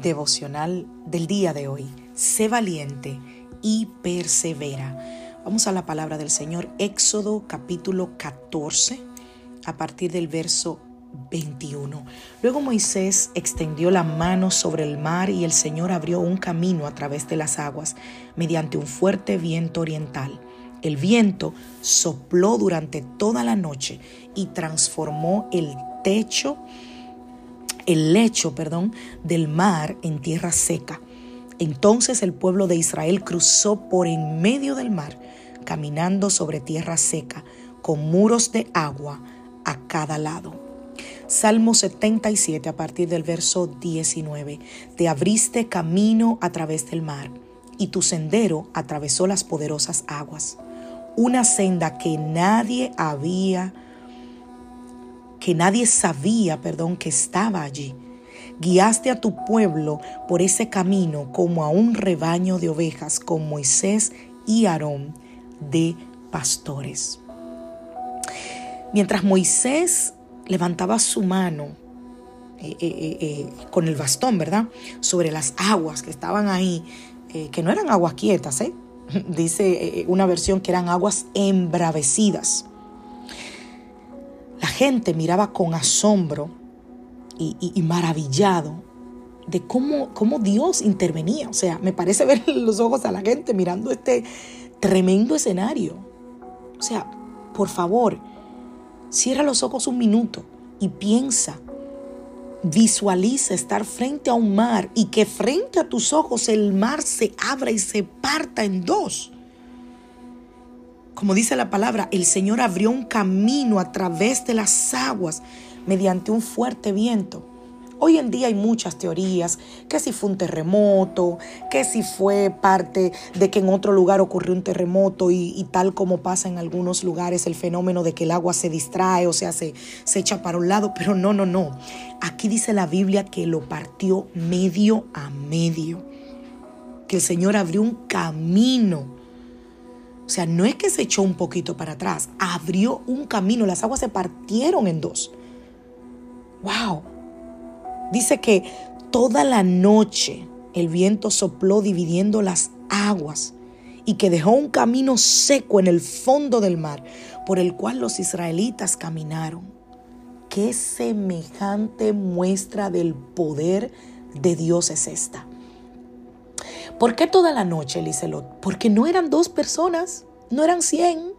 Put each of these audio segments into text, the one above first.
Devocional del día de hoy. Sé valiente y persevera. Vamos a la palabra del Señor, Éxodo capítulo 14, a partir del verso 21. Luego Moisés extendió la mano sobre el mar y el Señor abrió un camino a través de las aguas mediante un fuerte viento oriental. El viento sopló durante toda la noche y transformó el techo, el lecho, perdón, del mar en tierra seca. Entonces el pueblo de Israel cruzó por en medio del mar, caminando sobre tierra seca, con muros de agua a cada lado. Salmo 77 a partir del verso 19. Te abriste camino a través del mar y tu sendero atravesó las poderosas aguas. Una senda que nadie había, que nadie sabía, perdón, que estaba allí. Guiaste a tu pueblo por ese camino como a un rebaño de ovejas con Moisés y Aarón de pastores. Mientras Moisés levantaba su mano eh, eh, eh, con el bastón, ¿verdad? Sobre las aguas que estaban ahí, que no eran aguas quietas, ¿eh? Dice una versión que eran aguas embravecidas. La gente miraba con asombro y, maravillado de cómo, cómo Dios intervenía. O sea, me parece ver los ojos a la gente mirando este tremendo escenario. O sea, por favor, Cierra los ojos un minuto y piensa. Visualiza estar frente a un mar y que frente a tus ojos el mar se abra y se parta en dos. Como dice la palabra, el Señor abrió un camino a través de las aguas mediante un fuerte viento. Hoy en día hay muchas teorías, que si fue un terremoto, que si fue parte de que en otro lugar ocurrió un terremoto y, tal como pasa en algunos lugares el fenómeno de que el agua se distrae, o sea, se, se echa para un lado, pero no, no, no. Aquí dice la Biblia que lo partió medio a medio, que el Señor abrió un camino. O sea, no es que se echó un poquito para atrás, abrió un camino, las aguas se partieron en dos. ¡Wow! Dice que toda la noche el viento sopló dividiendo las aguas y que dejó un camino seco en el fondo del mar por el cual los israelitas caminaron. ¿Qué semejante muestra del poder de Dios es esta? ¿Por qué toda la noche, Liselot? Porque no eran dos personas, no eran cien,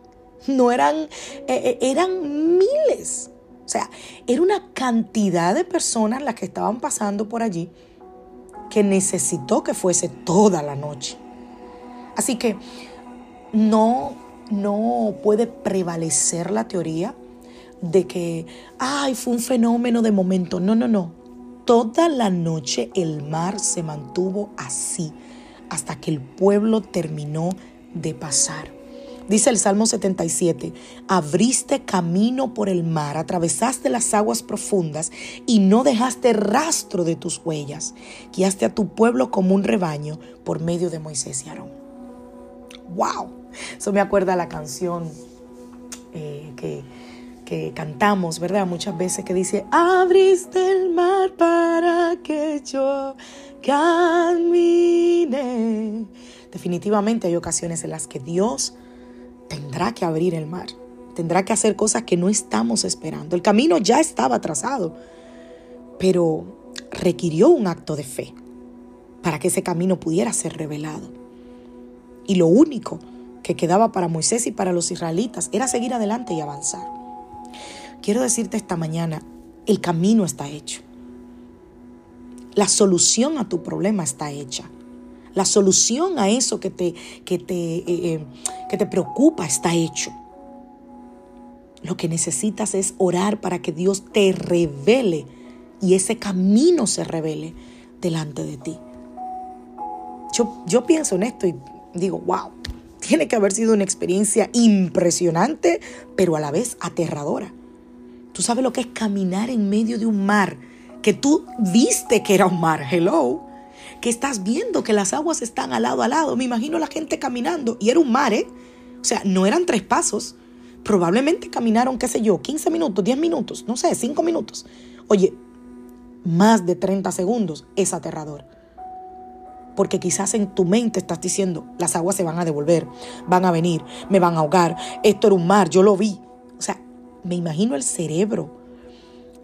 no eran, eh, eh, eran miles. O sea, era una cantidad de personas las que estaban pasando por allí que necesitó que fuese toda la noche. Así que no, no puede prevalecer la teoría de que, ay, fue un fenómeno de momento. No, no, no. Toda la noche el mar se mantuvo así hasta que el pueblo terminó de pasar. Dice el Salmo 77, abriste camino por el mar, atravesaste las aguas profundas y no dejaste rastro de tus huellas. Guiaste a tu pueblo como un rebaño por medio de Moisés y Aarón. ¡Wow! Eso me acuerda la canción eh, que, que cantamos, ¿verdad? Muchas veces que dice, abriste el mar para que yo camine. Definitivamente hay ocasiones en las que Dios tendrá que abrir el mar, tendrá que hacer cosas que no estamos esperando. El camino ya estaba trazado, pero requirió un acto de fe para que ese camino pudiera ser revelado. Y lo único que quedaba para Moisés y para los israelitas era seguir adelante y avanzar. Quiero decirte esta mañana, el camino está hecho. La solución a tu problema está hecha. La solución a eso que te, que te, eh, eh, que te preocupa está hecho. Lo que necesitas es orar para que Dios te revele y ese camino se revele delante de ti. Yo, yo pienso en esto y digo, wow, tiene que haber sido una experiencia impresionante, pero a la vez aterradora. Tú sabes lo que es caminar en medio de un mar que tú viste que era un mar, hello, que estás viendo que las aguas están al lado a lado. Me imagino la gente caminando y era un mar, ¿eh? O sea, no eran tres pasos. Probablemente caminaron, qué sé yo, 15 minutos, 10 minutos, no sé, 5 minutos. Oye, más de 30 segundos es aterrador. Porque quizás en tu mente estás diciendo, las aguas se van a devolver, van a venir, me van a ahogar, esto era un mar, yo lo vi. O sea, me imagino el cerebro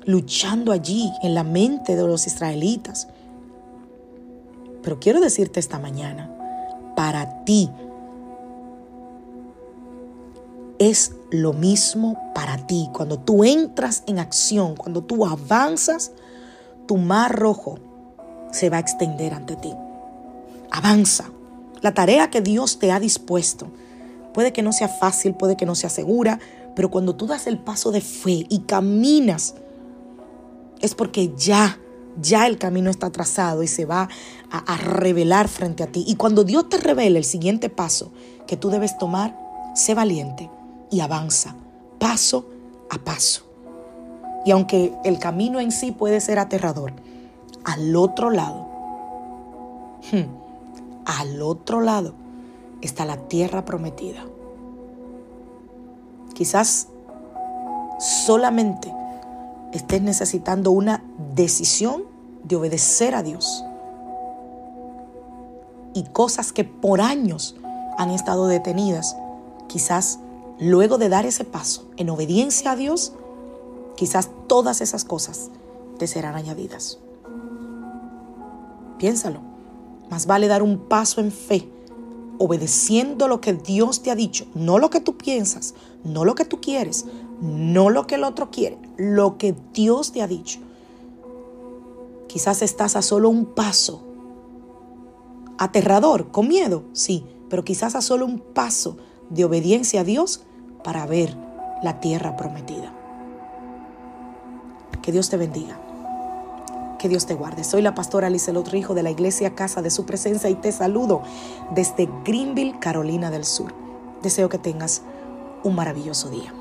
luchando allí en la mente de los israelitas. Pero quiero decirte esta mañana, para ti es lo mismo para ti. Cuando tú entras en acción, cuando tú avanzas, tu mar rojo se va a extender ante ti. Avanza. La tarea que Dios te ha dispuesto puede que no sea fácil, puede que no sea segura, pero cuando tú das el paso de fe y caminas, es porque ya, ya el camino está trazado y se va a, revelar frente a ti. Y cuando Dios te revele el siguiente paso que tú debes tomar, sé valiente y avanza, paso a paso. Y aunque el camino en sí puede ser aterrador, al otro lado, hmm, al otro lado está la tierra prometida. Quizás solamente estés necesitando una decisión de obedecer a Dios. Y cosas que por años han estado detenidas, quizás luego de dar ese paso en obediencia a Dios, quizás todas esas cosas te serán añadidas. Piénsalo. Más vale dar un paso en fe, obedeciendo lo que Dios te ha dicho, no lo que tú piensas, no lo que tú quieres, no lo que el otro quiere, lo que Dios te ha dicho. Quizás estás a solo un paso. Aterrador, con miedo, sí, pero quizás a solo un paso de obediencia a Dios para ver la tierra prometida. Que Dios te bendiga. Que Dios te guarde. Soy la pastora Lizelot Rijo de la iglesia Casa de Su Presencia y te saludo desde Greenville, Carolina del Sur. Deseo que tengas un maravilloso día.